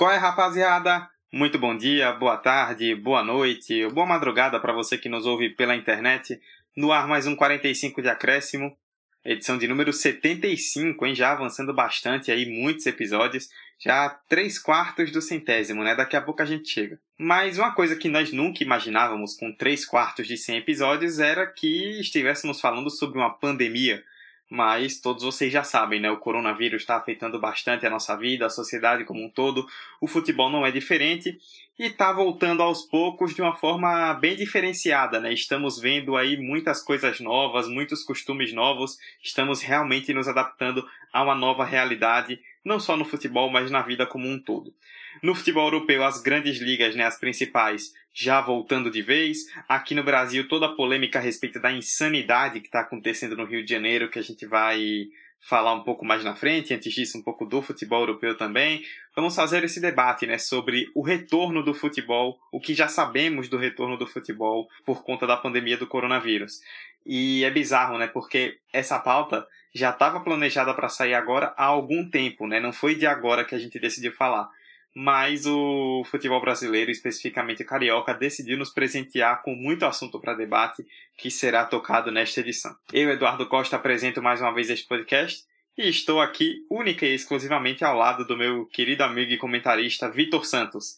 Qual é, rapaziada? Muito bom dia, boa tarde, boa noite, boa madrugada para você que nos ouve pela internet. No ar mais um 45 de acréscimo, edição de número 75, hein? Já avançando bastante aí, muitos episódios, já três quartos do centésimo, né? Daqui a pouco a gente chega. Mas uma coisa que nós nunca imaginávamos com três quartos de 100 episódios era que estivéssemos falando sobre uma pandemia mas todos vocês já sabem, né? O coronavírus está afetando bastante a nossa vida, a sociedade como um todo. O futebol não é diferente e está voltando aos poucos de uma forma bem diferenciada, né? Estamos vendo aí muitas coisas novas, muitos costumes novos. Estamos realmente nos adaptando a uma nova realidade, não só no futebol, mas na vida como um todo. No futebol europeu, as grandes ligas, né, as principais, já voltando de vez. Aqui no Brasil, toda a polêmica a respeito da insanidade que está acontecendo no Rio de Janeiro, que a gente vai falar um pouco mais na frente. Antes disso, um pouco do futebol europeu também. Vamos fazer esse debate né, sobre o retorno do futebol, o que já sabemos do retorno do futebol por conta da pandemia do coronavírus. E é bizarro, né? Porque essa pauta já estava planejada para sair agora há algum tempo, né? Não foi de agora que a gente decidiu falar mas o futebol brasileiro, especificamente carioca, decidiu nos presentear com muito assunto para debate que será tocado nesta edição. Eu, Eduardo Costa, apresento mais uma vez este podcast e estou aqui única e exclusivamente ao lado do meu querido amigo e comentarista Vitor Santos.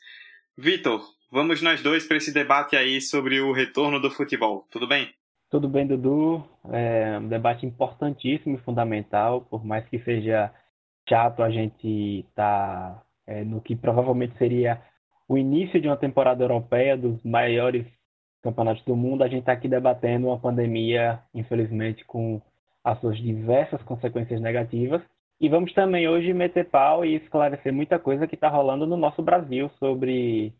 Vitor, vamos nós dois para esse debate aí sobre o retorno do futebol, tudo bem? Tudo bem, Dudu. É um debate importantíssimo e fundamental, por mais que seja chato a gente estar tá é, no que provavelmente seria o início de uma temporada europeia dos maiores campeonatos do mundo, a gente está aqui debatendo uma pandemia, infelizmente, com as suas diversas consequências negativas. E vamos também hoje meter pau e esclarecer muita coisa que está rolando no nosso Brasil sobre,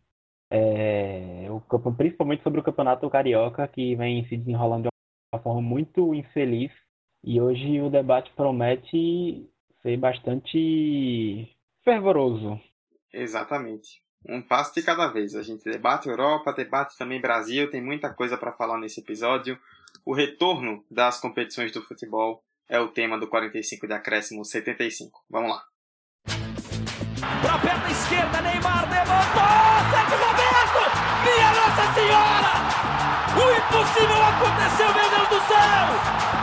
é, o, principalmente sobre o campeonato carioca, que vem se desenrolando de uma forma muito infeliz. E hoje o debate promete ser bastante fervoroso. Exatamente. Um passo de cada vez. A gente debate Europa, debate também Brasil, tem muita coisa para falar nesse episódio. O retorno das competições do futebol é o tema do 45 de acréscimo 75. Vamos lá. Pra perna esquerda, Neymar levantou! Sérgio Roberto! Minha Nossa Senhora! O impossível aconteceu, meu Deus do céu!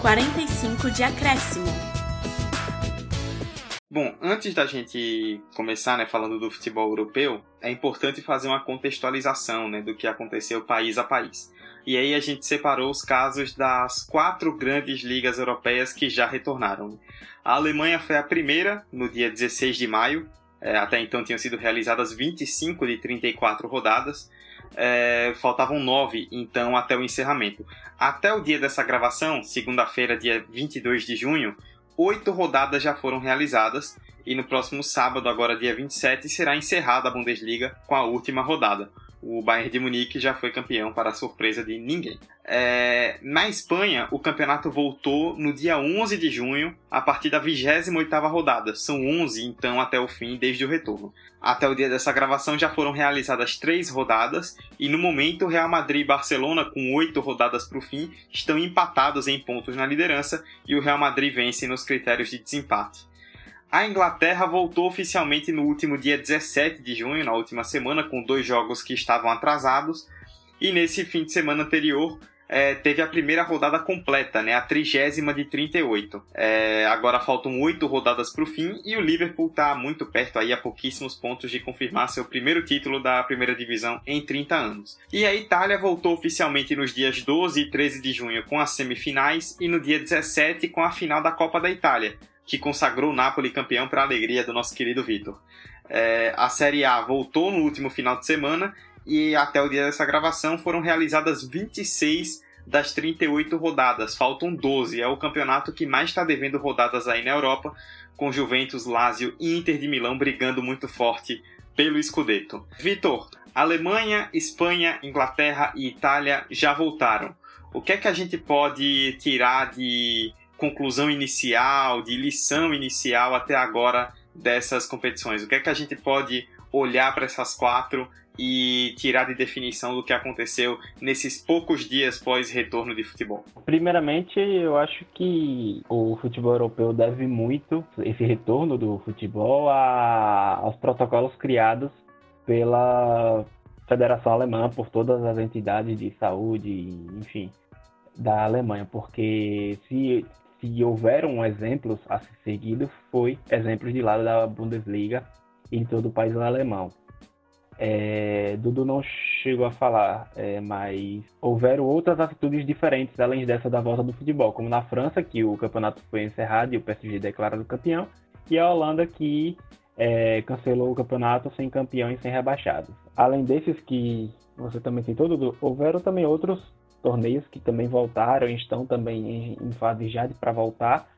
45 de acréscimo. Bom, antes da gente começar né, falando do futebol europeu, é importante fazer uma contextualização né, do que aconteceu país a país. E aí a gente separou os casos das quatro grandes ligas europeias que já retornaram. A Alemanha foi a primeira, no dia 16 de maio. É, até então tinham sido realizadas 25 de 34 rodadas é, faltavam nove, então, até o encerramento. Até o dia dessa gravação, segunda-feira, dia 22 de junho, oito rodadas já foram realizadas e no próximo sábado, agora dia 27, será encerrada a Bundesliga com a última rodada o Bayern de Munique já foi campeão para surpresa de ninguém. É, na Espanha, o campeonato voltou no dia 11 de junho, a partir da 28ª rodada. São 11, então, até o fim, desde o retorno. Até o dia dessa gravação já foram realizadas três rodadas e, no momento, Real Madrid e Barcelona, com oito rodadas para o fim, estão empatados em pontos na liderança e o Real Madrid vence nos critérios de desempate. A Inglaterra voltou oficialmente no último dia 17 de junho, na última semana, com dois jogos que estavam atrasados. E nesse fim de semana anterior, é, teve a primeira rodada completa, né, a trigésima de 38. É, agora faltam oito rodadas para o fim e o Liverpool está muito perto, aí a pouquíssimos pontos de confirmar seu primeiro título da primeira divisão em 30 anos. E a Itália voltou oficialmente nos dias 12 e 13 de junho com as semifinais e no dia 17 com a final da Copa da Itália que consagrou o Napoli campeão para a alegria do nosso querido Vitor. É, a Série A voltou no último final de semana e até o dia dessa gravação foram realizadas 26 das 38 rodadas, faltam 12. É o campeonato que mais está devendo rodadas aí na Europa, com Juventus, Lazio e Inter de Milão brigando muito forte pelo Scudetto. Vitor, Alemanha, Espanha, Inglaterra e Itália já voltaram. O que é que a gente pode tirar de conclusão inicial, de lição inicial até agora dessas competições? O que é que a gente pode olhar para essas quatro e tirar de definição do que aconteceu nesses poucos dias pós-retorno de futebol? Primeiramente, eu acho que o futebol europeu deve muito esse retorno do futebol a, aos protocolos criados pela Federação Alemã, por todas as entidades de saúde, enfim, da Alemanha, porque se, se houveram exemplos a ser foi exemplos de lado da Bundesliga em todo o país alemão. É, Dudu não chegou a falar, é, mas houveram outras atitudes diferentes além dessa da volta do futebol, como na França, que o campeonato foi encerrado e o PSG declarado campeão, e a Holanda, que é, cancelou o campeonato sem campeão e sem rebaixados. Além desses que você também citou, Dudu, houveram também outros torneios que também voltaram estão também em, em fase já para voltar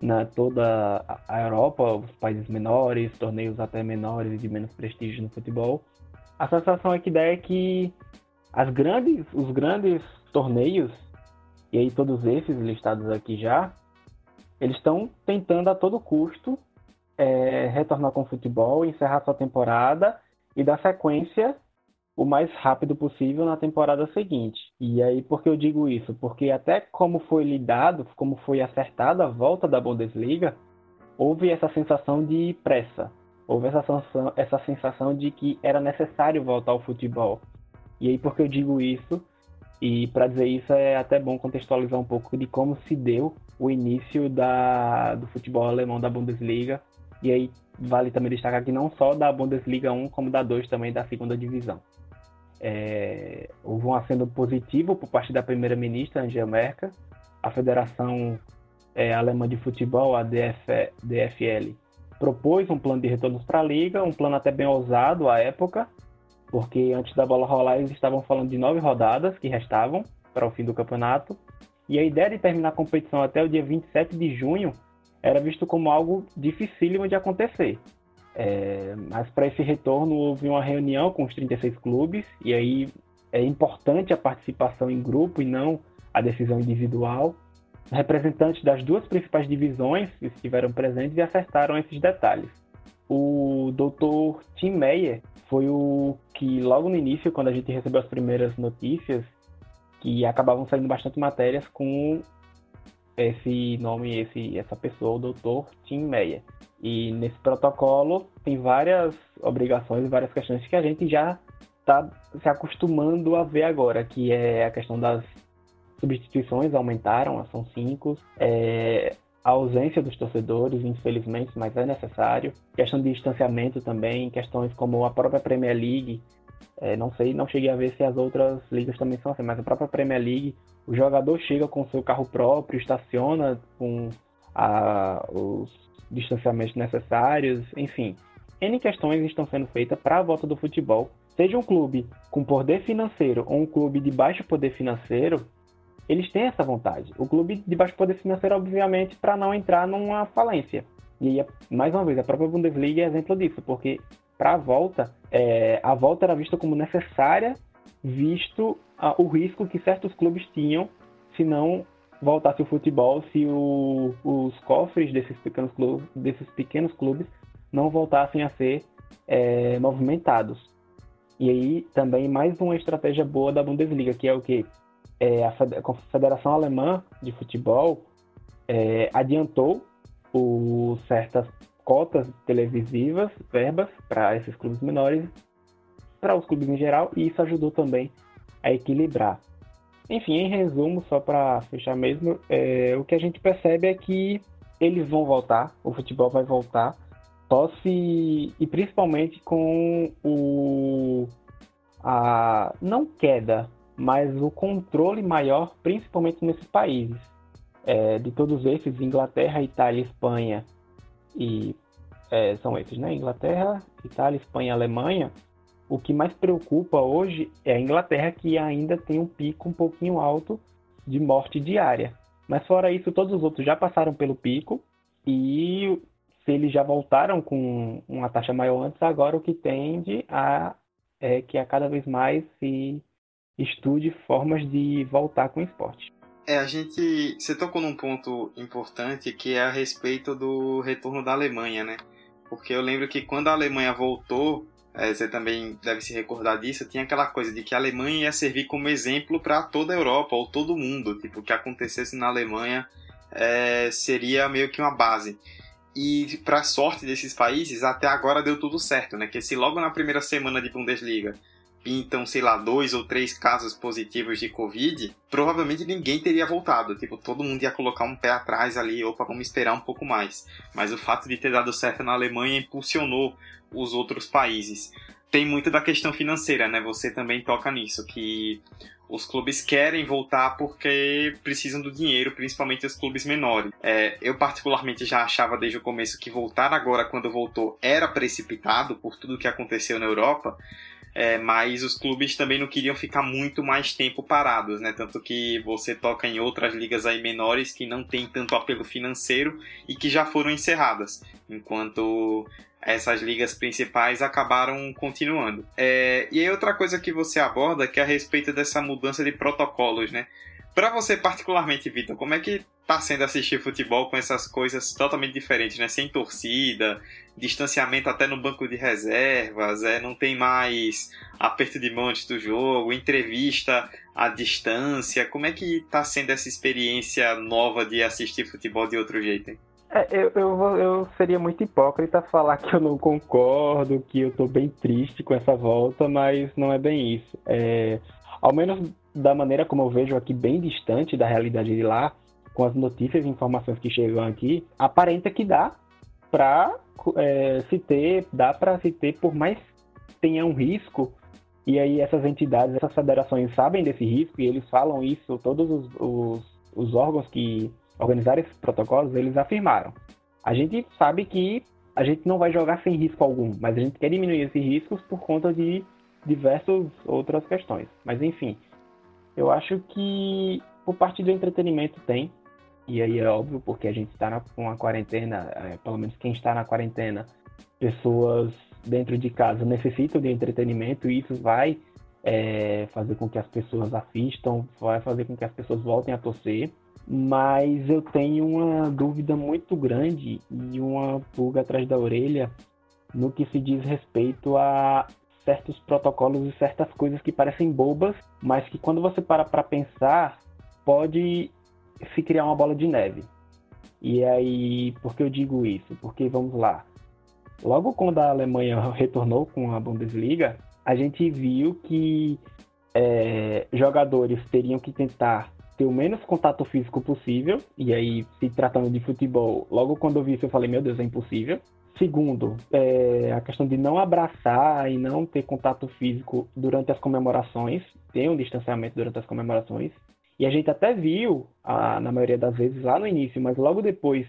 na toda a Europa, os países menores, torneios até menores e de menos prestígio no futebol. A sensação é que é que as grandes, os grandes torneios, e aí todos esses listados aqui já, eles estão tentando a todo custo é, retornar com o futebol, encerrar sua temporada e dar sequência o mais rápido possível na temporada seguinte. E aí, por que eu digo isso? Porque até como foi lidado, como foi acertada a volta da Bundesliga, houve essa sensação de pressa, houve essa sensação, essa sensação de que era necessário voltar ao futebol. E aí, por que eu digo isso? E para dizer isso é até bom contextualizar um pouco de como se deu o início da, do futebol alemão da Bundesliga. E aí vale também destacar que não só da Bundesliga 1, como da 2 também da segunda divisão. É, houve um aceno positivo por parte da primeira-ministra Angela Merkel. A Federação é, Alemã de Futebol, a DF, DFL, propôs um plano de retornos para a liga, um plano até bem ousado à época, porque antes da bola rolar eles estavam falando de nove rodadas que restavam para o fim do campeonato, e a ideia de terminar a competição até o dia 27 de junho era visto como algo dificílimo de acontecer. É, mas para esse retorno houve uma reunião com os 36 clubes, e aí é importante a participação em grupo e não a decisão individual. Representantes das duas principais divisões estiveram presentes e acertaram esses detalhes. O Dr. Tim Meyer foi o que, logo no início, quando a gente recebeu as primeiras notícias, que acabavam saindo bastante matérias com esse nome, esse, essa pessoa, o Dr. Tim Meyer. E nesse protocolo tem várias obrigações várias questões que a gente já está se acostumando a ver agora, que é a questão das substituições aumentaram, são cinco, é, a ausência dos torcedores, infelizmente, mas é necessário. Questão de distanciamento também, questões como a própria Premier League, é, não sei, não cheguei a ver se as outras ligas também são assim, mas a própria Premier League, o jogador chega com seu carro próprio, estaciona com a, os distanciamentos necessários, enfim. N questões estão sendo feitas para a volta do futebol. Seja um clube com poder financeiro ou um clube de baixo poder financeiro, eles têm essa vontade. O clube de baixo poder financeiro, obviamente, para não entrar numa falência. E mais uma vez, a própria Bundesliga é exemplo disso, porque para a volta, é, a volta era vista como necessária, visto a, o risco que certos clubes tinham se não voltasse o futebol se o, os cofres desses pequenos, clubes, desses pequenos clubes não voltassem a ser é, movimentados. E aí também mais uma estratégia boa da Bundesliga, que é o que? É, a Federação Alemã de Futebol é, adiantou o, certas cotas televisivas, verbas, para esses clubes menores, para os clubes em geral, e isso ajudou também a equilibrar. Enfim, em resumo, só para fechar mesmo, é, o que a gente percebe é que eles vão voltar, o futebol vai voltar, só se. e principalmente com o. a. não queda, mas o controle maior, principalmente nesses países. É, de todos esses, Inglaterra, Itália, Espanha e. É, são esses, né? Inglaterra, Itália, Espanha, Alemanha o que mais preocupa hoje é a Inglaterra, que ainda tem um pico um pouquinho alto, de morte diária. Mas fora isso, todos os outros já passaram pelo pico e se eles já voltaram com uma taxa maior antes, agora o que tende a é que a cada vez mais se estude formas de voltar com o esporte. É, a gente. Você tocou num ponto importante que é a respeito do retorno da Alemanha, né? Porque eu lembro que quando a Alemanha voltou, é, você também deve se recordar disso, tinha aquela coisa de que a Alemanha ia servir como exemplo para toda a Europa ou todo mundo. Tipo, o que acontecesse na Alemanha é, seria meio que uma base. E para sorte desses países, até agora deu tudo certo, né? Que se logo na primeira semana de Bundesliga pintam, sei lá, dois ou três casos positivos de Covid, provavelmente ninguém teria voltado. Tipo, todo mundo ia colocar um pé atrás ali, opa, vamos esperar um pouco mais. Mas o fato de ter dado certo na Alemanha impulsionou os outros países. Tem muito da questão financeira, né? Você também toca nisso, que os clubes querem voltar porque precisam do dinheiro, principalmente os clubes menores. É, eu particularmente já achava desde o começo que voltar agora, quando voltou, era precipitado por tudo que aconteceu na Europa é, mas os clubes também não queriam ficar muito mais tempo parados, né? Tanto que você toca em outras ligas aí menores que não tem tanto apelo financeiro e que já foram encerradas, enquanto essas ligas principais acabaram continuando. É, e aí outra coisa que você aborda que é a respeito dessa mudança de protocolos, né? Para você particularmente, Vitor, como é que tá sendo assistir futebol com essas coisas totalmente diferentes, né? Sem torcida, distanciamento até no banco de reservas, é, não tem mais aperto de mão antes do jogo, entrevista à distância. Como é que tá sendo essa experiência nova de assistir futebol de outro jeito, hein? É, eu, eu, eu, seria muito hipócrita falar que eu não concordo, que eu tô bem triste com essa volta, mas não é bem isso. É, ao menos da maneira como eu vejo aqui, bem distante da realidade de lá, com as notícias e informações que chegam aqui, aparenta que dá para é, se ter, dá para se ter, por mais tenha um risco, e aí essas entidades, essas federações sabem desse risco e eles falam isso, todos os, os, os órgãos que organizaram esses protocolos, eles afirmaram. A gente sabe que a gente não vai jogar sem risco algum, mas a gente quer diminuir esses riscos por conta de diversas outras questões. Mas enfim, eu acho que por parte do entretenimento tem, e aí é óbvio, porque a gente está com a quarentena, é, pelo menos quem está na quarentena, pessoas dentro de casa necessitam de entretenimento e isso vai é, fazer com que as pessoas assistam, vai fazer com que as pessoas voltem a torcer. Mas eu tenho uma dúvida muito grande e uma pulga atrás da orelha no que se diz respeito a certos protocolos e certas coisas que parecem bobas, mas que quando você para para pensar, pode se criar uma bola de neve. E aí, por que eu digo isso? Porque vamos lá. Logo quando a Alemanha retornou com a Bundesliga, a gente viu que é, jogadores teriam que tentar ter o menos contato físico possível. E aí, se tratando de futebol, logo quando eu vi isso, eu falei: meu Deus, é impossível. Segundo, é, a questão de não abraçar e não ter contato físico durante as comemorações, ter um distanciamento durante as comemorações. E a gente até viu, a, na maioria das vezes, lá no início, mas logo depois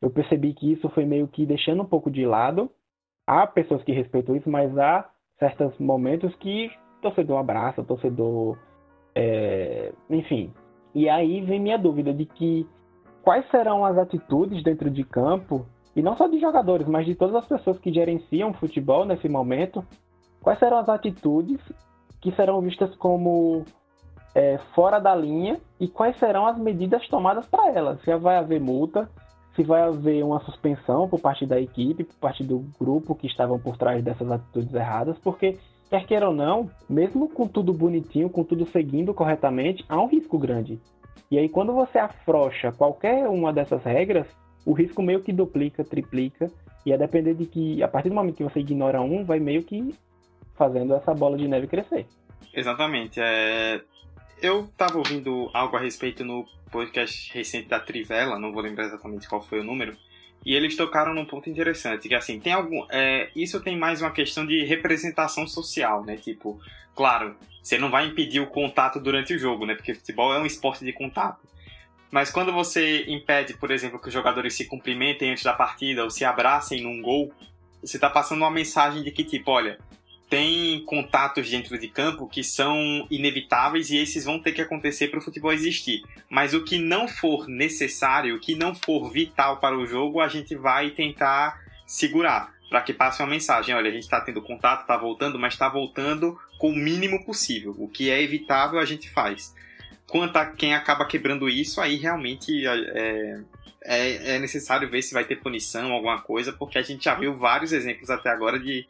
eu percebi que isso foi meio que deixando um pouco de lado. Há pessoas que respeitam isso, mas há certos momentos que torcedor abraça, torcedor. É, enfim. E aí vem minha dúvida de que quais serão as atitudes dentro de campo, e não só de jogadores, mas de todas as pessoas que gerenciam o futebol nesse momento, quais serão as atitudes que serão vistas como é, fora da linha e quais serão as medidas tomadas para elas. Se vai haver multa, se vai haver uma suspensão por parte da equipe, por parte do grupo que estavam por trás dessas atitudes erradas, porque, quer queira ou não, mesmo com tudo bonitinho, com tudo seguindo corretamente, há um risco grande. E aí, quando você afrouxa qualquer uma dessas regras, o risco meio que duplica, triplica, e a depender de que, a partir do momento que você ignora um, vai meio que fazendo essa bola de neve crescer. Exatamente. É, eu tava ouvindo algo a respeito no podcast recente da Trivela, não vou lembrar exatamente qual foi o número, e eles tocaram num ponto interessante, que assim, tem algum. É, isso tem mais uma questão de representação social, né? Tipo, claro, você não vai impedir o contato durante o jogo, né? Porque futebol é um esporte de contato. Mas quando você impede, por exemplo, que os jogadores se cumprimentem antes da partida ou se abracem num gol, você está passando uma mensagem de que, tipo, olha, tem contatos dentro de campo que são inevitáveis e esses vão ter que acontecer para o futebol existir. Mas o que não for necessário, o que não for vital para o jogo, a gente vai tentar segurar para que passe uma mensagem. Olha, a gente está tendo contato, está voltando, mas está voltando com o mínimo possível. O que é evitável a gente faz. Quanto a quem acaba quebrando isso, aí realmente é, é, é necessário ver se vai ter punição, alguma coisa, porque a gente já viu vários exemplos até agora de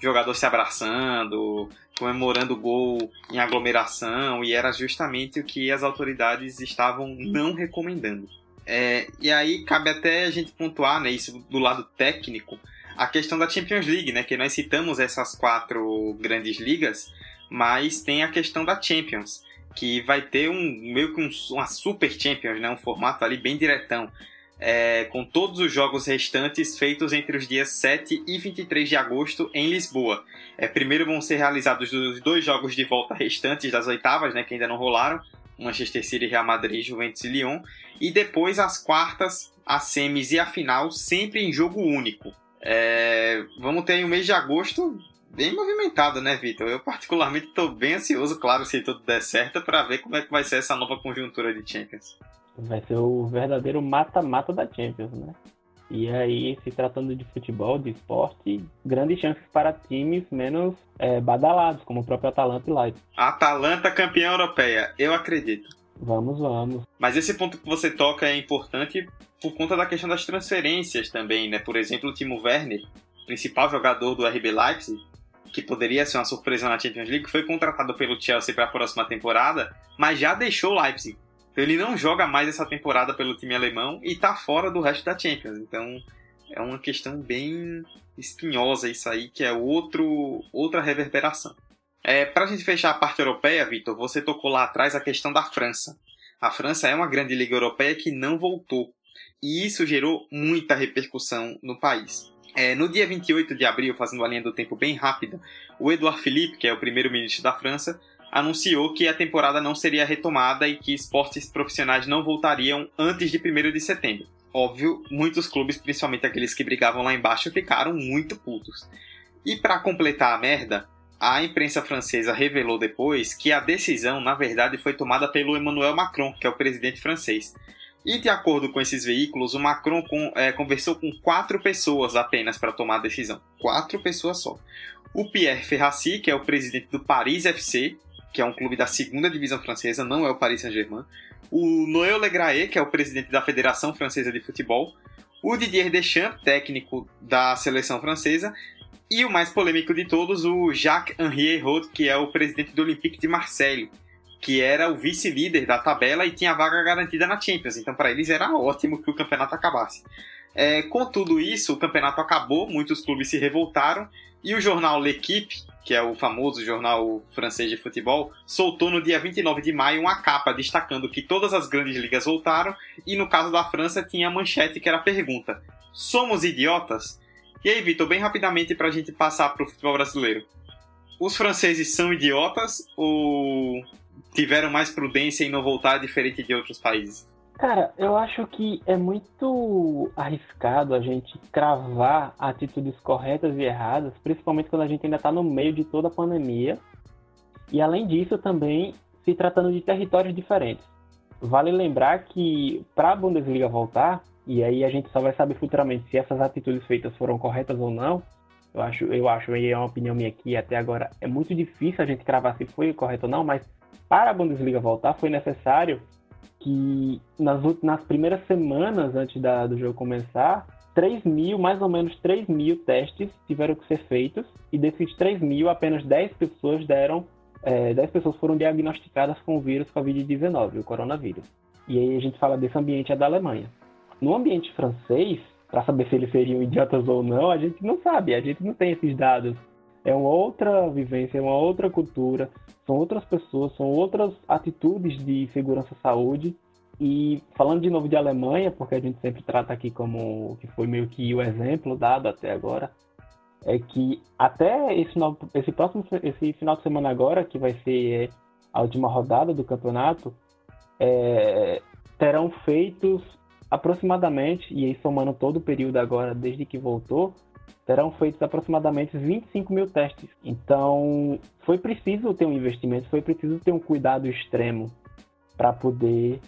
jogador se abraçando, comemorando gol em aglomeração, e era justamente o que as autoridades estavam não recomendando. É, e aí cabe até a gente pontuar né, isso do lado técnico, a questão da Champions League, né, que nós citamos essas quatro grandes ligas, mas tem a questão da Champions, que vai ter um meio que um, uma Super Champions, né, um formato ali bem diretão. É, com todos os jogos restantes feitos entre os dias 7 e 23 de agosto em Lisboa. É, primeiro vão ser realizados os dois jogos de volta restantes das oitavas, né, que ainda não rolaram, Manchester City, Real Madrid, Juventus e Lyon, e depois as quartas, as semis e a final, sempre em jogo único. É, vamos ter um mês de agosto bem movimentado, né, Vitor? Eu particularmente estou bem ansioso, claro, se tudo der certo, para ver como é que vai ser essa nova conjuntura de Champions. Vai ser o verdadeiro mata-mata da Champions, né? E aí, se tratando de futebol, de esporte, grandes chances para times menos é, badalados, como o próprio Atalanta e Leipzig. Atalanta campeã europeia, eu acredito. Vamos, vamos. Mas esse ponto que você toca é importante por conta da questão das transferências também, né? Por exemplo, o Timo Werner, principal jogador do RB Leipzig, que poderia ser uma surpresa na Champions League, foi contratado pelo Chelsea para a próxima temporada, mas já deixou o Leipzig. Então ele não joga mais essa temporada pelo time alemão e está fora do resto da Champions. Então é uma questão bem espinhosa isso aí, que é outro, outra reverberação. É, Para a gente fechar a parte europeia, Vitor, você tocou lá atrás a questão da França. A França é uma grande liga europeia que não voltou. E isso gerou muita repercussão no país. É, no dia 28 de abril, fazendo a linha do tempo bem rápida, o Edouard Philippe, que é o primeiro-ministro da França, anunciou que a temporada não seria retomada e que esportes profissionais não voltariam antes de 1 de setembro. Óbvio, muitos clubes, principalmente aqueles que brigavam lá embaixo, ficaram muito putos. E para completar a merda, a imprensa francesa revelou depois que a decisão, na verdade, foi tomada pelo Emmanuel Macron, que é o presidente francês. E de acordo com esses veículos, o Macron com, é, conversou com quatro pessoas apenas para tomar a decisão. Quatro pessoas só. O Pierre Ferrassi, que é o presidente do Paris FC, que é um clube da segunda divisão francesa, não é o Paris Saint-Germain. O Noël Legraé, que é o presidente da Federação Francesa de Futebol. O Didier Deschamps, técnico da seleção francesa. E o mais polêmico de todos, o Jacques-Henri Hérault, que é o presidente do Olympique de Marseille, que era o vice-líder da tabela e tinha vaga garantida na Champions. Então, para eles era ótimo que o campeonato acabasse. É, com tudo isso, o campeonato acabou, muitos clubes se revoltaram e o jornal L'Equipe, que é o famoso jornal francês de futebol, soltou no dia 29 de maio uma capa destacando que todas as grandes ligas voltaram e no caso da França tinha a manchete que era a pergunta: Somos idiotas? E aí, Vitor, bem rapidamente para a gente passar para o futebol brasileiro. Os franceses são idiotas ou tiveram mais prudência em não voltar diferente de outros países? Cara, eu acho que é muito arriscado a gente cravar atitudes corretas e erradas, principalmente quando a gente ainda está no meio de toda a pandemia. E além disso, também se tratando de territórios diferentes. Vale lembrar que para a Bundesliga voltar, e aí a gente só vai saber futuramente se essas atitudes feitas foram corretas ou não. Eu acho, eu acho, e é uma opinião minha aqui até agora, é muito difícil a gente cravar se foi correto ou não, mas para a Bundesliga voltar foi necessário que nas, nas primeiras semanas antes da, do jogo começar, 3 mil, mais ou menos 3 mil testes tiveram que ser feitos, e desses 3 mil, apenas 10 pessoas deram, é, 10 pessoas foram diagnosticadas com o vírus Covid-19, o coronavírus. E aí a gente fala desse ambiente é da Alemanha. No ambiente francês, para saber se eles seriam idiotas ou não, a gente não sabe, a gente não tem esses dados. É uma outra vivência, é uma outra cultura, são outras pessoas, são outras atitudes de segurança saúde. E falando de novo de Alemanha, porque a gente sempre trata aqui como que foi meio que o exemplo dado até agora, é que até esse, esse próximo esse final de semana agora, que vai ser a última rodada do campeonato, é, terão feitos aproximadamente, e aí somando todo o período agora, desde que voltou, terão feito aproximadamente 25 mil testes. Então, foi preciso ter um investimento, foi preciso ter um cuidado extremo para poder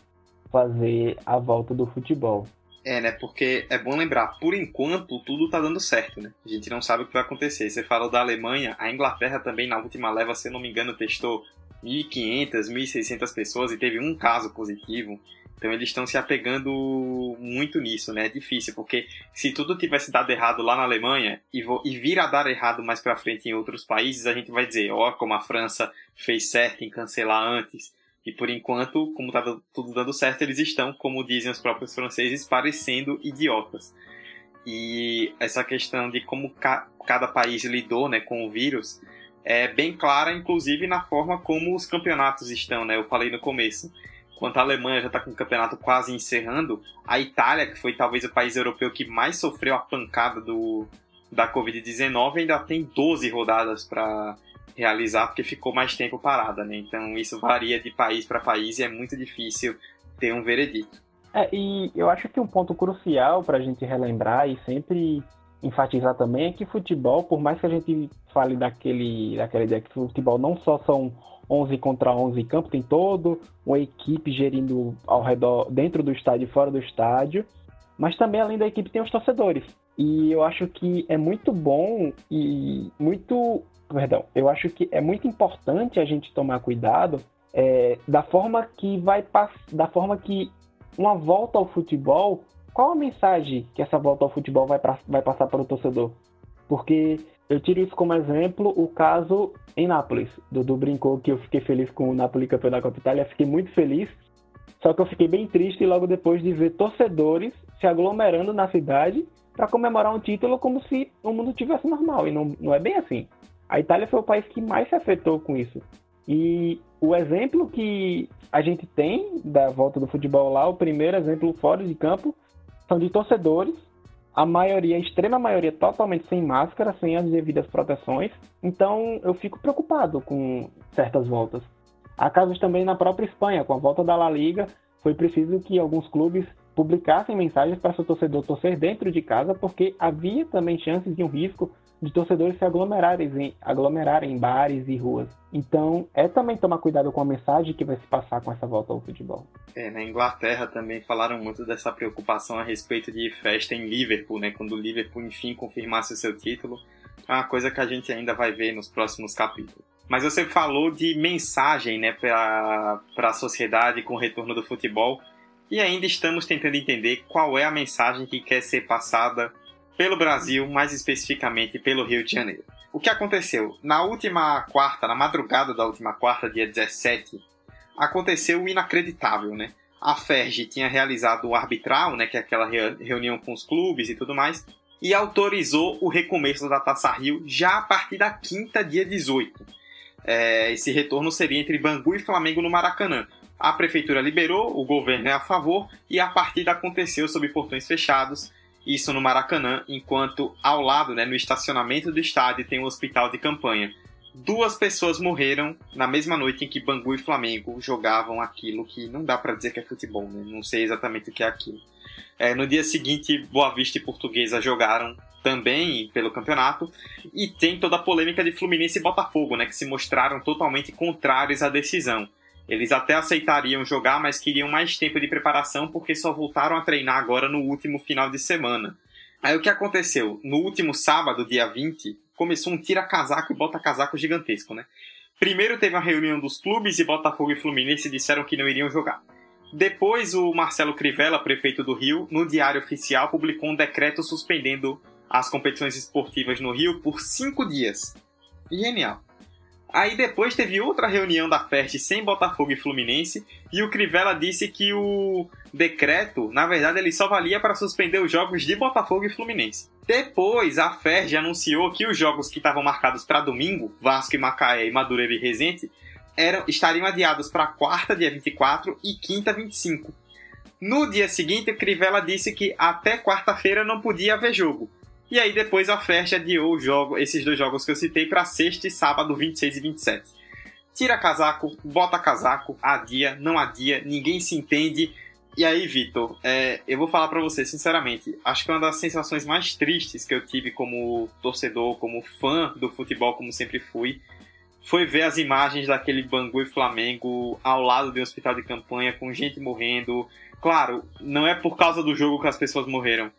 fazer a volta do futebol. É, né? Porque é bom lembrar, por enquanto, tudo tá dando certo, né? A gente não sabe o que vai acontecer. Você falou da Alemanha, a Inglaterra também, na última leva, se eu não me engano, testou 1.500, 1.600 pessoas e teve um caso positivo. Então eles estão se apegando muito nisso, né? É difícil, porque se tudo tivesse dado errado lá na Alemanha e, e vir a dar errado mais para frente em outros países, a gente vai dizer, ó, oh, como a França fez certo em cancelar antes. E por enquanto, como tá tudo dando certo, eles estão, como dizem os próprios franceses, parecendo idiotas. E essa questão de como ca cada país lidou né, com o vírus é bem clara, inclusive na forma como os campeonatos estão, né? Eu falei no começo Enquanto a Alemanha já está com o campeonato quase encerrando, a Itália, que foi talvez o país europeu que mais sofreu a pancada do, da Covid-19, ainda tem 12 rodadas para realizar, porque ficou mais tempo parada, né? Então isso varia de país para país e é muito difícil ter um veredito. É, e eu acho que um ponto crucial para a gente relembrar e sempre enfatizar também é que futebol, por mais que a gente fale daquele, daquela ideia que futebol não só são 11 contra 11 em campo, tem todo uma equipe gerindo ao redor, dentro do estádio e fora do estádio, mas também além da equipe tem os torcedores. E eu acho que é muito bom e muito, perdão, eu acho que é muito importante a gente tomar cuidado é, da forma que vai da forma que uma volta ao futebol, qual a mensagem que essa volta ao futebol vai, pra, vai passar para o torcedor? Porque eu tiro isso como exemplo o caso em Nápoles. Dudu brincou que eu fiquei feliz com o Napoli campeão da Copa Itália, fiquei muito feliz. Só que eu fiquei bem triste logo depois de ver torcedores se aglomerando na cidade para comemorar um título como se o mundo tivesse normal. E não, não é bem assim. A Itália foi o país que mais se afetou com isso. E o exemplo que a gente tem da volta do futebol lá, o primeiro exemplo fora de campo, são de torcedores a maioria, a extrema maioria, totalmente sem máscara, sem as devidas proteções. Então eu fico preocupado com certas voltas. Há casos também na própria Espanha, com a volta da La Liga, foi preciso que alguns clubes publicassem mensagens para seu torcedor torcer dentro de casa, porque havia também chances e um risco de torcedores se aglomerarem em, aglomerarem em bares e ruas. Então, é também tomar cuidado com a mensagem que vai se passar com essa volta ao futebol. É, na Inglaterra também falaram muito dessa preocupação a respeito de festa em Liverpool, né? Quando o Liverpool, enfim, confirmasse o seu título. É uma coisa que a gente ainda vai ver nos próximos capítulos. Mas você falou de mensagem, né, para a sociedade com o retorno do futebol. E ainda estamos tentando entender qual é a mensagem que quer ser passada pelo Brasil, mais especificamente pelo Rio de Janeiro. O que aconteceu? Na última quarta, na madrugada da última quarta, dia 17, aconteceu o inacreditável, né? A FERJ tinha realizado o arbitral, né, que é aquela reunião com os clubes e tudo mais, e autorizou o recomeço da Taça Rio já a partir da quinta, dia 18. É, esse retorno seria entre Bangu e Flamengo no Maracanã. A prefeitura liberou, o governo é a favor, e a partida aconteceu sob portões fechados, isso no Maracanã, enquanto ao lado, né, no estacionamento do estádio, tem um hospital de campanha. Duas pessoas morreram na mesma noite em que Bangu e Flamengo jogavam aquilo que não dá para dizer que é futebol, né? não sei exatamente o que é aquilo. É, no dia seguinte, Boa Vista e Portuguesa jogaram também pelo campeonato e tem toda a polêmica de Fluminense e Botafogo, né, que se mostraram totalmente contrários à decisão. Eles até aceitariam jogar, mas queriam mais tempo de preparação porque só voltaram a treinar agora no último final de semana. Aí o que aconteceu? No último sábado, dia 20, começou um tira-casaco e bota-casaco gigantesco, né? Primeiro teve a reunião dos clubes e Botafogo e Fluminense disseram que não iriam jogar. Depois, o Marcelo Crivella, prefeito do Rio, no Diário Oficial, publicou um decreto suspendendo as competições esportivas no Rio por cinco dias. Genial. Aí depois teve outra reunião da FERJ sem Botafogo e Fluminense e o Crivella disse que o decreto, na verdade, ele só valia para suspender os jogos de Botafogo e Fluminense. Depois, a FERJ anunciou que os jogos que estavam marcados para domingo, Vasco e Macaé e Madureira e Resende, eram, estariam adiados para quarta, dia 24 e quinta, 25. No dia seguinte, o Crivella disse que até quarta-feira não podia haver jogo. E aí depois a Fest adiou jogo, esses dois jogos que eu citei para sexta e sábado, 26 e 27. Tira casaco, bota casaco, adia, não adia, ninguém se entende. E aí, Vitor, é, eu vou falar para você, sinceramente, acho que uma das sensações mais tristes que eu tive como torcedor, como fã do futebol, como sempre fui, foi ver as imagens daquele Bangu e Flamengo ao lado de um hospital de campanha, com gente morrendo. Claro, não é por causa do jogo que as pessoas morreram,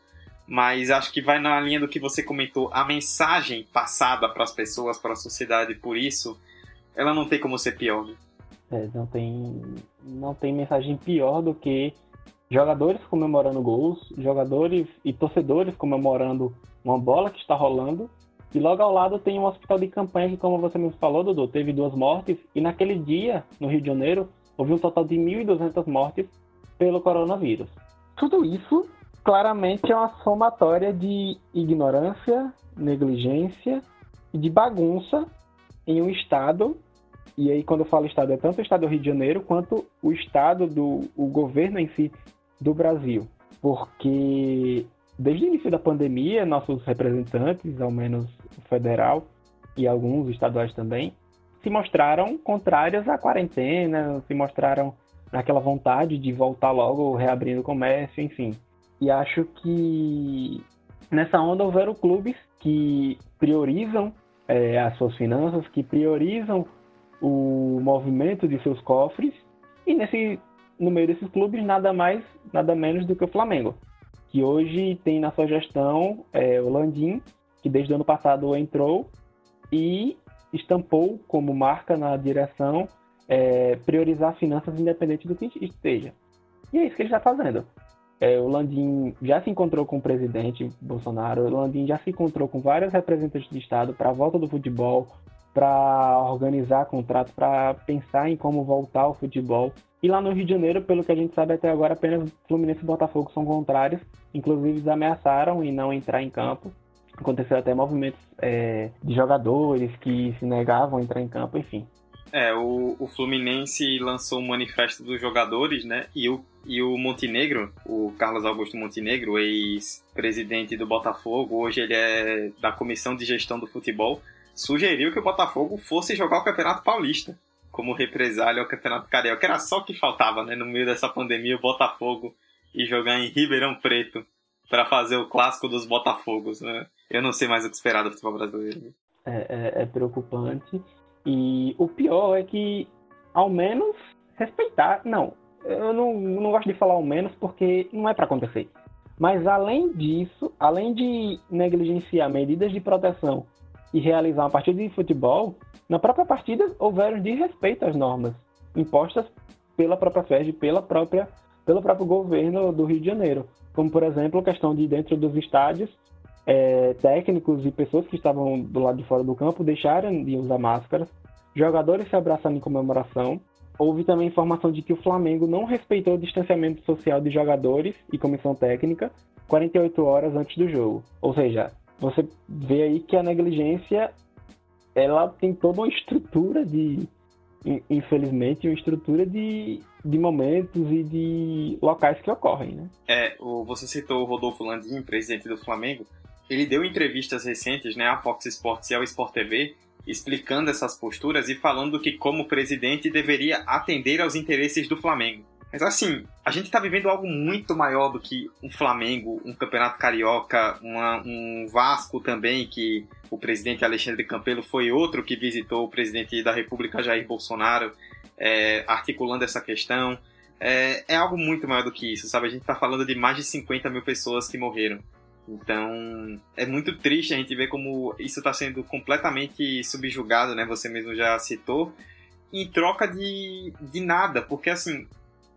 mas acho que vai na linha do que você comentou. A mensagem passada para as pessoas, para a sociedade, por isso, ela não tem como ser pior. Né? É, não tem, não tem mensagem pior do que jogadores comemorando gols, jogadores e torcedores comemorando uma bola que está rolando. E logo ao lado tem um hospital de campanha que, como você mesmo falou, Dudu, teve duas mortes. E naquele dia, no Rio de Janeiro, houve um total de 1.200 mortes pelo coronavírus. Tudo isso claramente é uma somatória de ignorância, negligência e de bagunça em um Estado. E aí, quando eu falo Estado, é tanto o Estado do Rio de Janeiro quanto o Estado do o governo em si do Brasil, porque desde o início da pandemia, nossos representantes, ao menos federal e alguns estaduais também, se mostraram contrários à quarentena, se mostraram naquela vontade de voltar logo reabrindo o comércio, enfim. E acho que nessa onda houveram clubes que priorizam é, as suas finanças, que priorizam o movimento de seus cofres, e nesse no meio desses clubes nada mais, nada menos do que o Flamengo, que hoje tem na sua gestão é, o Landim, que desde o ano passado entrou e estampou como marca na direção é, priorizar finanças independente do que esteja. E é isso que ele está fazendo. É, o Landim já se encontrou com o presidente Bolsonaro, o Landim já se encontrou com vários representantes de Estado para a volta do futebol, para organizar contratos, para pensar em como voltar ao futebol. E lá no Rio de Janeiro, pelo que a gente sabe até agora, apenas Fluminense e Botafogo são contrários. Inclusive, eles ameaçaram em não entrar em campo. Aconteceu até movimentos é, de jogadores que se negavam a entrar em campo, enfim. É, o, o Fluminense lançou um manifesto dos jogadores, né? E o, e o Montenegro, o Carlos Augusto Montenegro, ex-presidente do Botafogo, hoje ele é da comissão de gestão do futebol, sugeriu que o Botafogo fosse jogar o Campeonato Paulista como represália ao Campeonato Carioca. Era só o que faltava, né? No meio dessa pandemia, o Botafogo e jogar em Ribeirão Preto para fazer o clássico dos Botafogos, né? Eu não sei mais o que esperar do futebol brasileiro. É, é, é preocupante. E o pior é que, ao menos, respeitar. Não, eu não, não gosto de falar ao menos porque não é para acontecer. Mas além disso, além de negligenciar medidas de proteção e realizar uma partida de futebol, na própria partida houveram desrespeito às normas impostas pela própria FED, pela própria, pelo próprio governo do Rio de Janeiro. Como, por exemplo, a questão de dentro dos estádios, é, técnicos e pessoas que estavam do lado de fora do campo deixaram de usar máscaras, jogadores se abraçando em comemoração. Houve também informação de que o Flamengo não respeitou o distanciamento social de jogadores e comissão técnica 48 horas antes do jogo. Ou seja, você vê aí que a negligência ela tem toda uma estrutura de infelizmente uma estrutura de, de momentos e de locais que ocorrem, né? É, você citou o Rodolfo Landim, presidente do Flamengo. Ele deu entrevistas recentes, né, à Fox Sports e ao Sport TV, explicando essas posturas e falando que como presidente deveria atender aos interesses do Flamengo. Mas assim, a gente tá vivendo algo muito maior do que um Flamengo, um Campeonato Carioca, uma, um Vasco também, que o presidente Alexandre Campelo foi outro que visitou o presidente da República Jair Bolsonaro, é, articulando essa questão. É, é, algo muito maior do que isso, sabe? A gente tá falando de mais de 50 mil pessoas que morreram. Então, é muito triste a gente ver como isso está sendo completamente subjugado, né? Você mesmo já citou, em troca de, de nada, porque assim,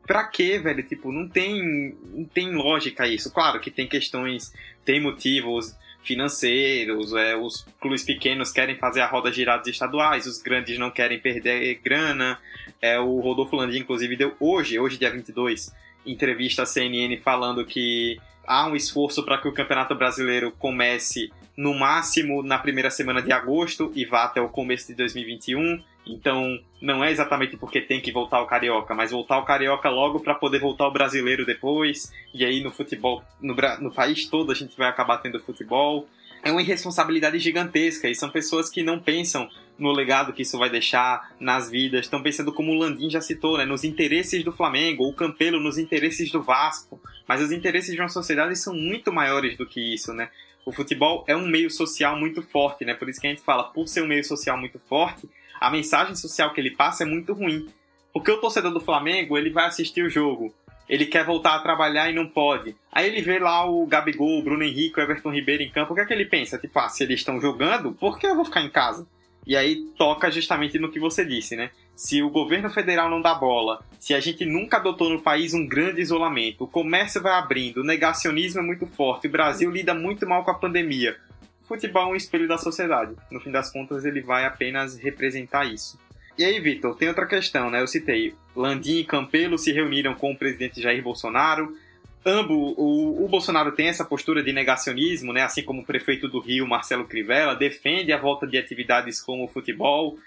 pra quê, velho? Tipo, não tem, não tem lógica isso. Claro que tem questões, tem motivos financeiros, é, os clubes pequenos querem fazer a roda girar dos estaduais, os grandes não querem perder grana. É, o Rodolfo Landim, inclusive, deu hoje, hoje dia 22, entrevista à CNN falando que há um esforço para que o Campeonato Brasileiro comece no máximo na primeira semana de agosto e vá até o começo de 2021 então, não é exatamente porque tem que voltar o carioca, mas voltar o carioca logo para poder voltar o brasileiro depois. E aí no futebol, no, no país todo a gente vai acabar tendo futebol. É uma irresponsabilidade gigantesca e são pessoas que não pensam no legado que isso vai deixar nas vidas, estão pensando como o Landim já citou, né, nos interesses do Flamengo, o Campelo nos interesses do Vasco, mas os interesses de uma sociedade são muito maiores do que isso, né? O futebol é um meio social muito forte, né? Por isso que a gente fala, por ser um meio social muito forte, a mensagem social que ele passa é muito ruim. Porque o torcedor do Flamengo, ele vai assistir o jogo, ele quer voltar a trabalhar e não pode. Aí ele vê lá o Gabigol, o Bruno Henrique, o Everton Ribeiro em campo, o que é que ele pensa? Tipo, ah, se eles estão jogando, por que eu vou ficar em casa? E aí toca justamente no que você disse, né? Se o governo federal não dá bola, se a gente nunca adotou no país um grande isolamento, o comércio vai abrindo, o negacionismo é muito forte, o Brasil lida muito mal com a pandemia. O futebol é um espelho da sociedade. No fim das contas, ele vai apenas representar isso. E aí, Vitor, tem outra questão, né? Eu citei, Landim e Campelo se reuniram com o presidente Jair Bolsonaro, ambos, o, o, Bolsonaro tem essa postura de negacionismo, né? assim como o prefeito do Rio, Marcelo Crivella, defende a volta de atividades como o futebol.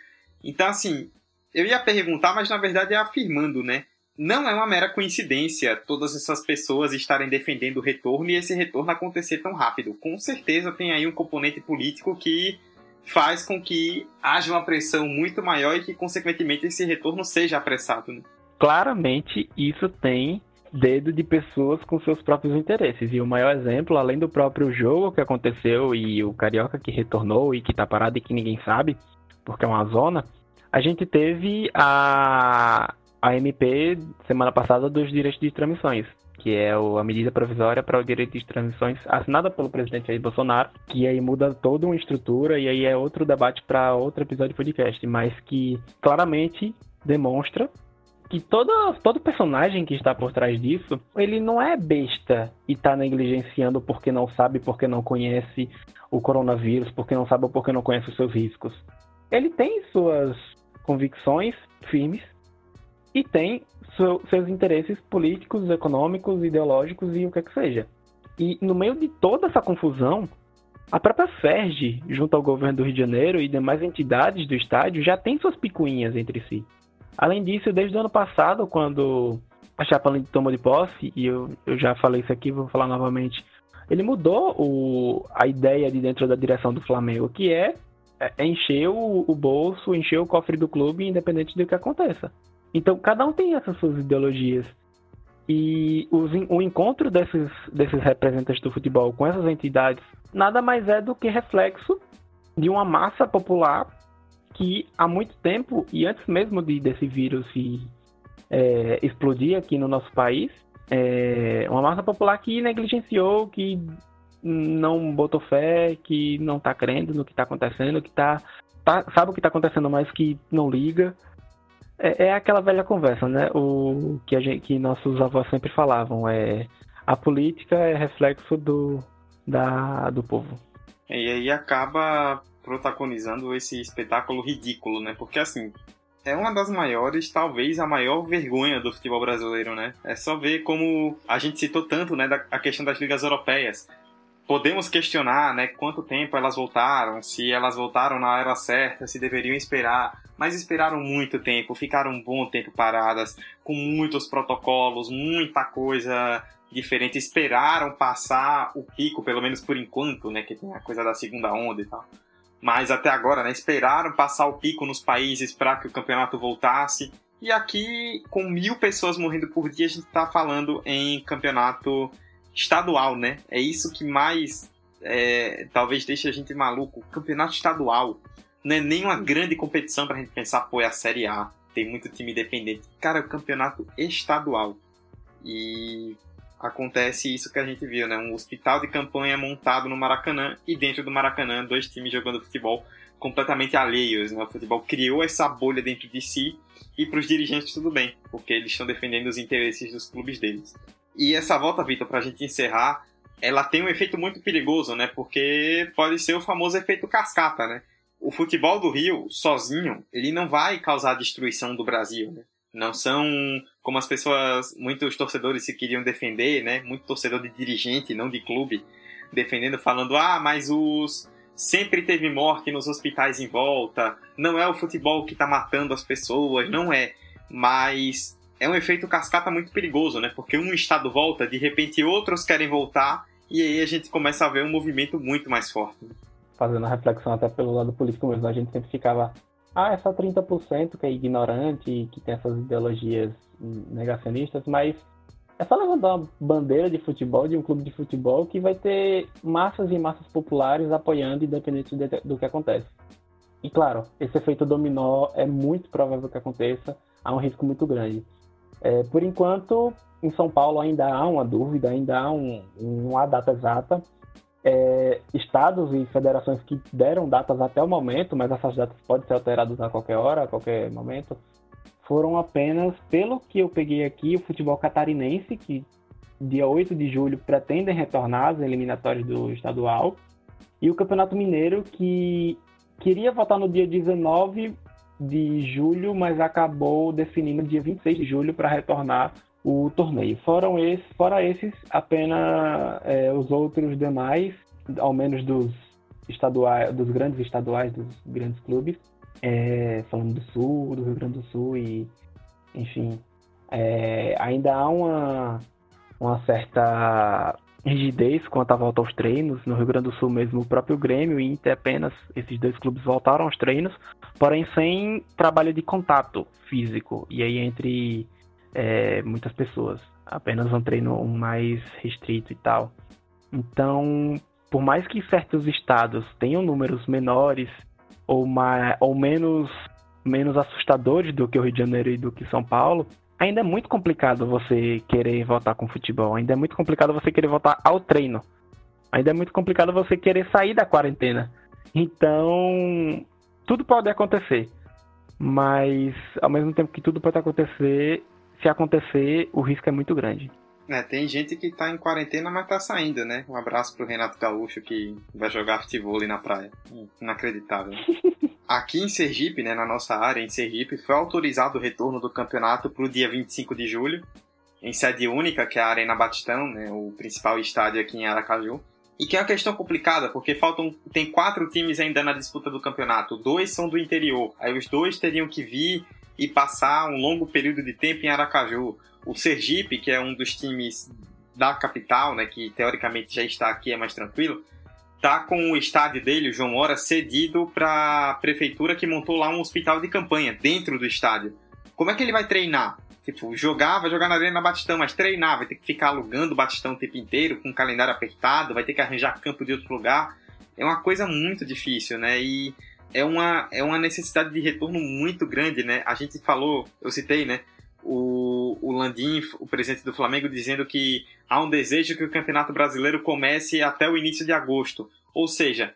Então, assim, eu ia perguntar, mas na verdade é afirmando, né? Não é uma mera coincidência todas essas pessoas estarem defendendo o retorno e esse retorno acontecer tão rápido. Com certeza tem aí um componente político que faz com que haja uma pressão muito maior e que, consequentemente, esse retorno seja apressado. Né? Claramente, isso tem dedo de pessoas com seus próprios interesses. E o maior exemplo, além do próprio jogo que aconteceu e o Carioca que retornou e que tá parado e que ninguém sabe, porque é uma zona, a gente teve a, a MP semana passada dos direitos de transmissões, que é a medida provisória para o direito de transmissões assinada pelo presidente Jair Bolsonaro, que aí muda toda uma estrutura e aí é outro debate para outro episódio de podcast, mas que claramente demonstra que todo, todo personagem que está por trás disso, ele não é besta e está negligenciando porque não sabe, porque não conhece o coronavírus, porque não sabe ou porque não conhece os seus riscos. Ele tem suas convicções firmes e tem seu, seus interesses políticos, econômicos, ideológicos e o que é que seja. E no meio de toda essa confusão, a própria FERJ, junto ao governo do Rio de Janeiro e demais entidades do estádio, já tem suas picuinhas entre si. Além disso, desde o ano passado, quando a Chapecoense tomou de posse, e eu, eu já falei isso aqui, vou falar novamente, ele mudou o, a ideia de dentro da direção do Flamengo, que é, é encher o, o, bolso, encher o cofre do clube, independente do que aconteça. Então, cada um tem essas suas ideologias. E os, o encontro desses, desses representantes do futebol com essas entidades nada mais é do que reflexo de uma massa popular que há muito tempo, e antes mesmo de, desse vírus se, é, explodir aqui no nosso país, é uma massa popular que negligenciou, que não botou fé, que não está crendo no que está acontecendo, que tá, tá, sabe o que está acontecendo, mas que não liga. É, é, aquela velha conversa, né? O que, a gente, que nossos avós sempre falavam, é a política é reflexo do, da, do povo. E aí acaba protagonizando esse espetáculo ridículo, né? Porque assim, é uma das maiores, talvez a maior vergonha do futebol brasileiro, né? É só ver como a gente citou tanto, né, da, a questão das ligas europeias. Podemos questionar, né, quanto tempo elas voltaram, se elas voltaram na hora certa, se deveriam esperar, mas esperaram muito tempo, ficaram um bom tempo paradas, com muitos protocolos, muita coisa diferente, esperaram passar o pico, pelo menos por enquanto, né, que tem a coisa da segunda onda e tal mas até agora, né, esperaram passar o pico nos países para que o campeonato voltasse. E aqui, com mil pessoas morrendo por dia, a gente está falando em campeonato estadual, né? É isso que mais é, talvez deixe a gente maluco. Campeonato estadual não é nem uma grande competição para a gente pensar, pô, é a Série A, tem muito time independente. Cara, é o campeonato estadual. E acontece isso que a gente viu, né? Um hospital de campanha montado no Maracanã e dentro do Maracanã dois times jogando futebol completamente alheios, né? O futebol criou essa bolha dentro de si e para os dirigentes tudo bem, porque eles estão defendendo os interesses dos clubes deles. E essa volta, Vitor, para a gente encerrar, ela tem um efeito muito perigoso, né? Porque pode ser o famoso efeito cascata, né? O futebol do Rio, sozinho, ele não vai causar a destruição do Brasil, né? Não são como as pessoas, muitos torcedores se queriam defender, né? Muito torcedor de dirigente, não de clube, defendendo, falando: ah, mas os. Sempre teve morte nos hospitais em volta, não é o futebol que tá matando as pessoas, não é. Mas é um efeito cascata muito perigoso, né? Porque um estado volta, de repente outros querem voltar, e aí a gente começa a ver um movimento muito mais forte. fazendo a reflexão até pelo lado político mesmo, a gente sempre ficava, ah, é só 30% que é ignorante, que tem essas ideologias negacionistas, mas é só levantar uma bandeira de futebol, de um clube de futebol, que vai ter massas e massas populares apoiando, independente do que acontece. E claro, esse efeito dominó é muito provável que aconteça, há um risco muito grande. É, por enquanto, em São Paulo ainda há uma dúvida, ainda há um, uma data exata. É, estados e federações que deram datas até o momento, mas essas datas podem ser alteradas a qualquer hora, a qualquer momento, foram apenas, pelo que eu peguei aqui, o futebol catarinense, que dia 8 de julho pretendem retornar às eliminatórias do estadual, e o Campeonato Mineiro, que queria votar no dia 19 de julho, mas acabou definindo dia 26 de julho para retornar o torneio. Foram esses, fora esses, apenas é, os outros demais, ao menos dos estaduais, dos grandes estaduais, dos grandes clubes, é, falando do Sul, do Rio Grande do Sul e, enfim, é, ainda há uma, uma certa rigidez quanto à volta aos treinos. No Rio Grande do Sul mesmo, o próprio Grêmio e Inter apenas, esses dois clubes voltaram aos treinos, porém sem trabalho de contato físico, e aí entre é, muitas pessoas. Apenas um treino mais restrito e tal. Então, por mais que certos estados tenham números menores ou, mais, ou menos, menos assustadores do que o Rio de Janeiro e do que São Paulo, ainda é muito complicado você querer voltar com futebol. Ainda é muito complicado você querer voltar ao treino. Ainda é muito complicado você querer sair da quarentena. Então, tudo pode acontecer. Mas, ao mesmo tempo que tudo pode acontecer, se acontecer, o risco é muito grande. É, tem gente que tá em quarentena, mas tá saindo, né? Um abraço pro Renato Gaúcho que vai jogar futebol na praia. Inacreditável. Aqui em Sergipe, né, na nossa área, em Sergipe, foi autorizado o retorno do campeonato pro dia 25 de julho, em sede única, que é a Arena Batistão, né, o principal estádio aqui em Aracaju. E que é uma questão complicada, porque faltam. Tem quatro times ainda na disputa do campeonato. Dois são do interior. Aí os dois teriam que vir e passar um longo período de tempo em Aracaju. O Sergipe, que é um dos times da capital, né, que teoricamente já está aqui, é mais tranquilo, tá com o estádio dele, o João Hora, cedido para a prefeitura que montou lá um hospital de campanha dentro do estádio. Como é que ele vai treinar? Tipo, jogar, vai jogar na Arena Batistão, mas treinar, vai ter que ficar alugando o Batistão o tempo inteiro, com o calendário apertado, vai ter que arranjar campo de outro lugar. É uma coisa muito difícil, né? E é uma, é uma necessidade de retorno muito grande, né? A gente falou, eu citei, né? O, o Landim, o presidente do Flamengo, dizendo que há um desejo que o Campeonato Brasileiro comece até o início de agosto. Ou seja,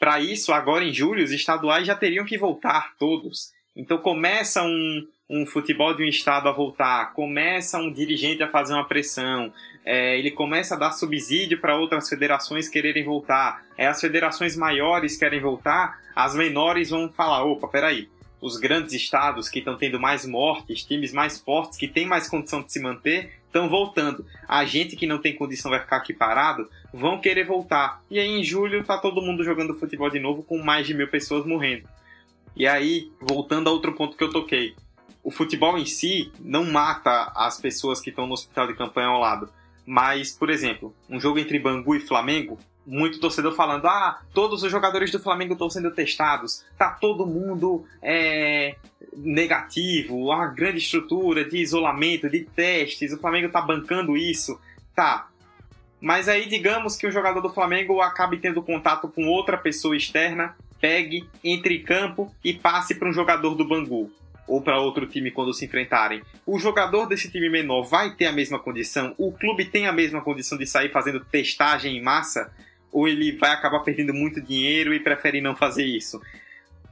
para isso, agora em julho, os estaduais já teriam que voltar todos. Então começa um, um futebol de um estado a voltar, começa um dirigente a fazer uma pressão, é, ele começa a dar subsídio para outras federações quererem voltar. É, as federações maiores querem voltar, as menores vão falar: opa, peraí, os grandes estados que estão tendo mais mortes, times mais fortes, que têm mais condição de se manter, estão voltando. A gente que não tem condição vai ficar aqui parado, vão querer voltar. E aí em julho tá todo mundo jogando futebol de novo com mais de mil pessoas morrendo. E aí, voltando a outro ponto que eu toquei. O futebol em si não mata as pessoas que estão no hospital de campanha ao lado mas, por exemplo, um jogo entre Bangu e Flamengo, muito torcedor falando: ah, todos os jogadores do Flamengo estão sendo testados, tá todo mundo é, negativo, uma grande estrutura de isolamento, de testes, o Flamengo tá bancando isso. Tá. Mas aí, digamos que o jogador do Flamengo acabe tendo contato com outra pessoa externa, pegue, entre em campo e passe para um jogador do Bangu ou para outro time quando se enfrentarem, o jogador desse time menor vai ter a mesma condição? O clube tem a mesma condição de sair fazendo testagem em massa? Ou ele vai acabar perdendo muito dinheiro e prefere não fazer isso?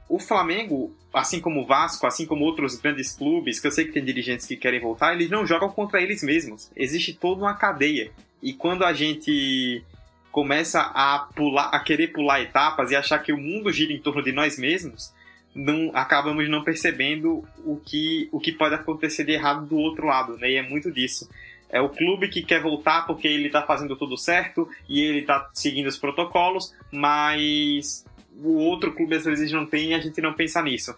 O Flamengo, assim como o Vasco, assim como outros grandes clubes, que eu sei que tem dirigentes que querem voltar, eles não jogam contra eles mesmos. Existe toda uma cadeia. E quando a gente começa a pular, a querer pular etapas e achar que o mundo gira em torno de nós mesmos, não acabamos não percebendo o que, o que pode acontecer de errado do outro lado, né? E é muito disso. É o clube que quer voltar porque ele está fazendo tudo certo e ele está seguindo os protocolos, mas o outro clube às vezes não tem e a gente não pensa nisso.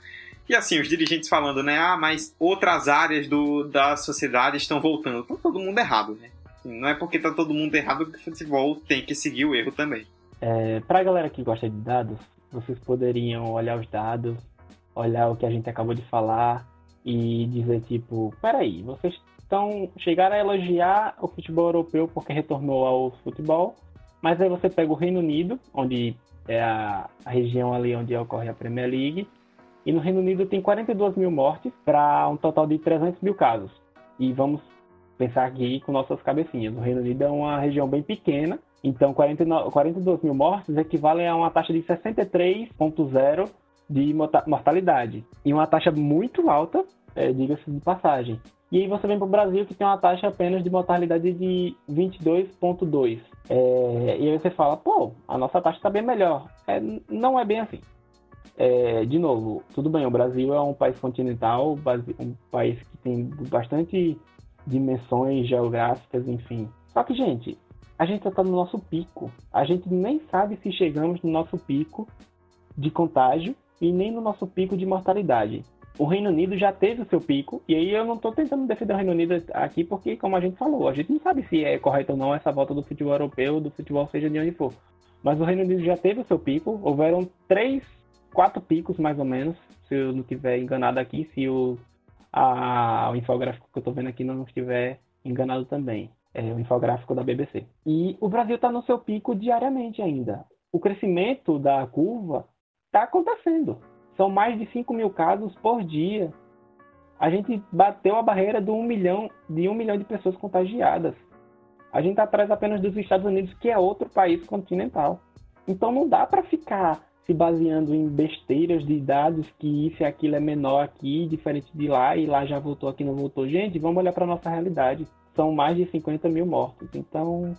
E assim, os dirigentes falando, né? Ah, mas outras áreas do, da sociedade estão voltando. Tá todo mundo errado, né? Não é porque tá todo mundo errado que o futebol tem que seguir o erro também. É, para a galera que gosta de dados, vocês poderiam olhar os dados, olhar o que a gente acabou de falar e dizer tipo, peraí, vocês estão chegaram a elogiar o futebol europeu porque retornou ao futebol, mas aí você pega o Reino Unido, onde é a, a região ali onde ocorre a Premier League, e no Reino Unido tem 42 mil mortes para um total de 300 mil casos. E vamos pensar aqui com nossas cabecinhas. O Reino Unido é uma região bem pequena, então 49, 42 mil mortes equivalem a uma taxa de 63,0 de mortalidade. E uma taxa muito alta, é, diga-se de passagem. E aí você vem para o Brasil que tem uma taxa apenas de mortalidade de 22,2. É, e aí você fala, pô, a nossa taxa está bem melhor. É, não é bem assim. É, de novo, tudo bem, o Brasil é um país continental, um país que tem bastante dimensões geográficas, enfim. Só que, gente, a gente está no nosso pico. A gente nem sabe se chegamos no nosso pico de contágio e nem no nosso pico de mortalidade. O Reino Unido já teve o seu pico, e aí eu não estou tentando defender o Reino Unido aqui, porque, como a gente falou, a gente não sabe se é correto ou não essa volta do futebol europeu, do futebol seja de onde for. Mas o Reino Unido já teve o seu pico, houveram três, quatro picos mais ou menos, se eu não estiver enganado aqui, se o, a, o infográfico que eu estou vendo aqui não estiver enganado também. É o infográfico da BBC. E o Brasil está no seu pico diariamente ainda. O crescimento da curva está acontecendo. São mais de 5 mil casos por dia. A gente bateu a barreira milhão de, um milhão de pessoas contagiadas. A gente está atrás apenas dos Estados Unidos, que é outro país continental. Então não dá para ficar se baseando em besteiras de dados que isso e aquilo é menor aqui, diferente de lá, e lá já voltou, aqui não voltou. Gente, vamos olhar para nossa realidade. São mais de 50 mil mortos. Então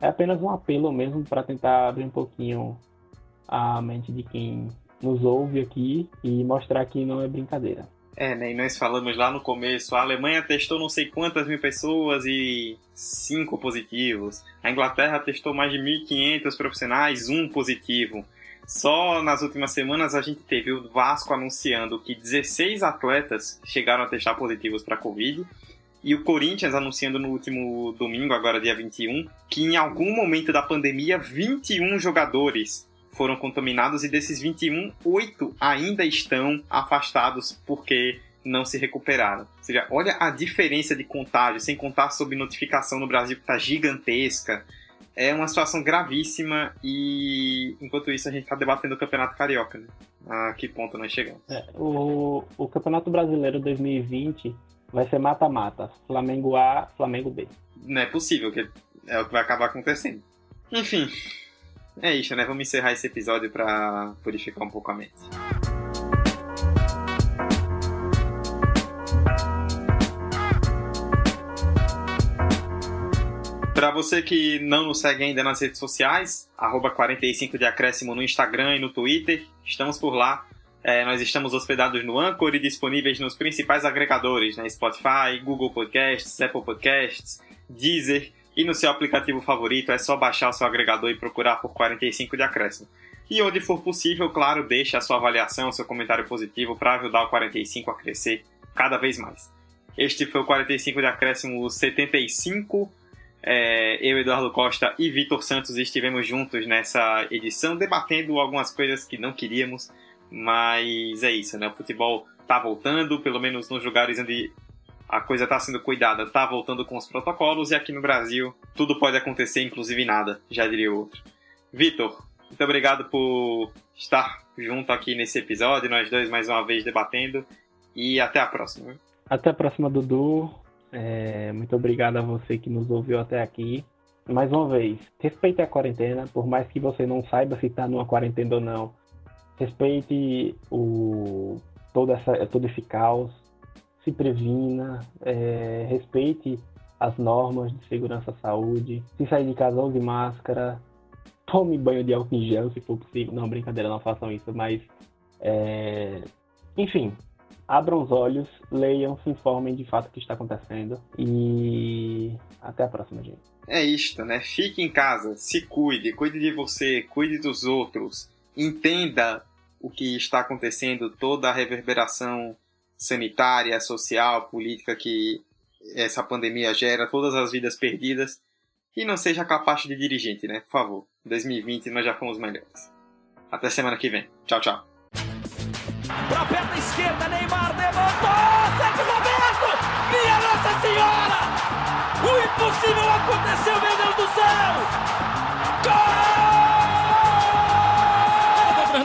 é apenas um apelo mesmo para tentar abrir um pouquinho a mente de quem nos ouve aqui e mostrar que não é brincadeira. É, né? E nós falamos lá no começo, a Alemanha testou não sei quantas mil pessoas e cinco positivos. A Inglaterra testou mais de 1.500 profissionais, um positivo. Só nas últimas semanas a gente teve o Vasco anunciando que 16 atletas chegaram a testar positivos para Covid. E o Corinthians anunciando no último domingo, agora dia 21, que em algum momento da pandemia 21 jogadores foram contaminados e desses 21, 8 ainda estão afastados porque não se recuperaram. Ou seja, olha a diferença de contágio, sem contar sobre notificação no Brasil que está gigantesca. É uma situação gravíssima e enquanto isso a gente está debatendo o Campeonato Carioca. Né? A que ponto nós chegamos? É, o, o Campeonato Brasileiro 2020 vai ser mata-mata. Flamengo A, Flamengo B. Não é possível, que é o que vai acabar acontecendo. Enfim, é isso, né? Vamos encerrar esse episódio para purificar um pouco a mente. Para você que não nos segue ainda nas redes sociais, arroba 45 de acréscimo no Instagram e no Twitter, estamos por lá. É, nós estamos hospedados no Anchor e disponíveis nos principais agregadores, né? Spotify, Google Podcasts, Apple Podcasts, Deezer e no seu aplicativo favorito é só baixar o seu agregador e procurar por 45 de acréscimo. E onde for possível, claro, deixe a sua avaliação, seu comentário positivo para ajudar o 45 a crescer cada vez mais. Este foi o 45 de acréscimo 75. É, eu, Eduardo Costa e Vitor Santos estivemos juntos nessa edição, debatendo algumas coisas que não queríamos, mas é isso, né? O futebol tá voltando, pelo menos nos lugares onde a coisa está sendo cuidada, está voltando com os protocolos e aqui no Brasil tudo pode acontecer, inclusive nada, já diria outro. Vitor, muito obrigado por estar junto aqui nesse episódio, nós dois mais uma vez debatendo e até a próxima. Até a próxima, Dudu. É, muito obrigado a você que nos ouviu até aqui. Mais uma vez, respeite a quarentena, por mais que você não saiba se está numa quarentena ou não. Respeite o, todo, essa, todo esse caos se previna, é, respeite as normas de segurança à saúde, se sair de casa use máscara, tome banho de álcool em gel se for possível. Não, brincadeira, não façam isso, mas é... enfim, abram os olhos, leiam, se informem de fato o que está acontecendo e até a próxima, gente. É isto, né? Fique em casa, se cuide, cuide de você, cuide dos outros, entenda o que está acontecendo, toda a reverberação sanitária, social, política que essa pandemia gera, todas as vidas perdidas. e não seja capaz de dirigente, né? Por favor. 2020 nós já fomos melhores. Até semana que vem. Tchau, tchau. Pra perna esquerda, Neymar levantou! Minha Nossa Senhora! O impossível aconteceu, meu Deus do céu!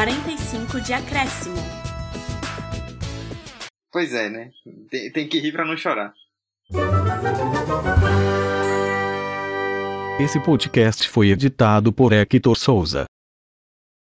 45 de acréscimo. Pois é, né? Tem, tem que rir pra não chorar. Esse podcast foi editado por Hector Souza.